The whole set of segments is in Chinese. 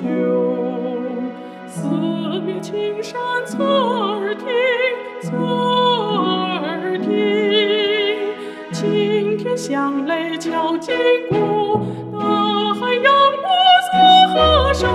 雄，四面青山侧耳听，侧耳听，青天响雷敲金鼓，大海扬波作和声，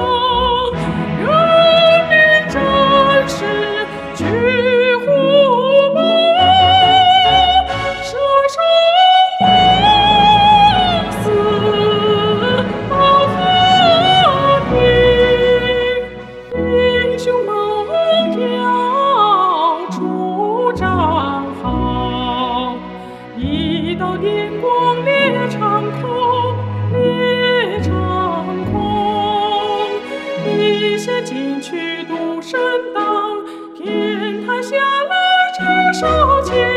电光裂长空，裂长空，一些金曲独身当，天塌下来只手牵。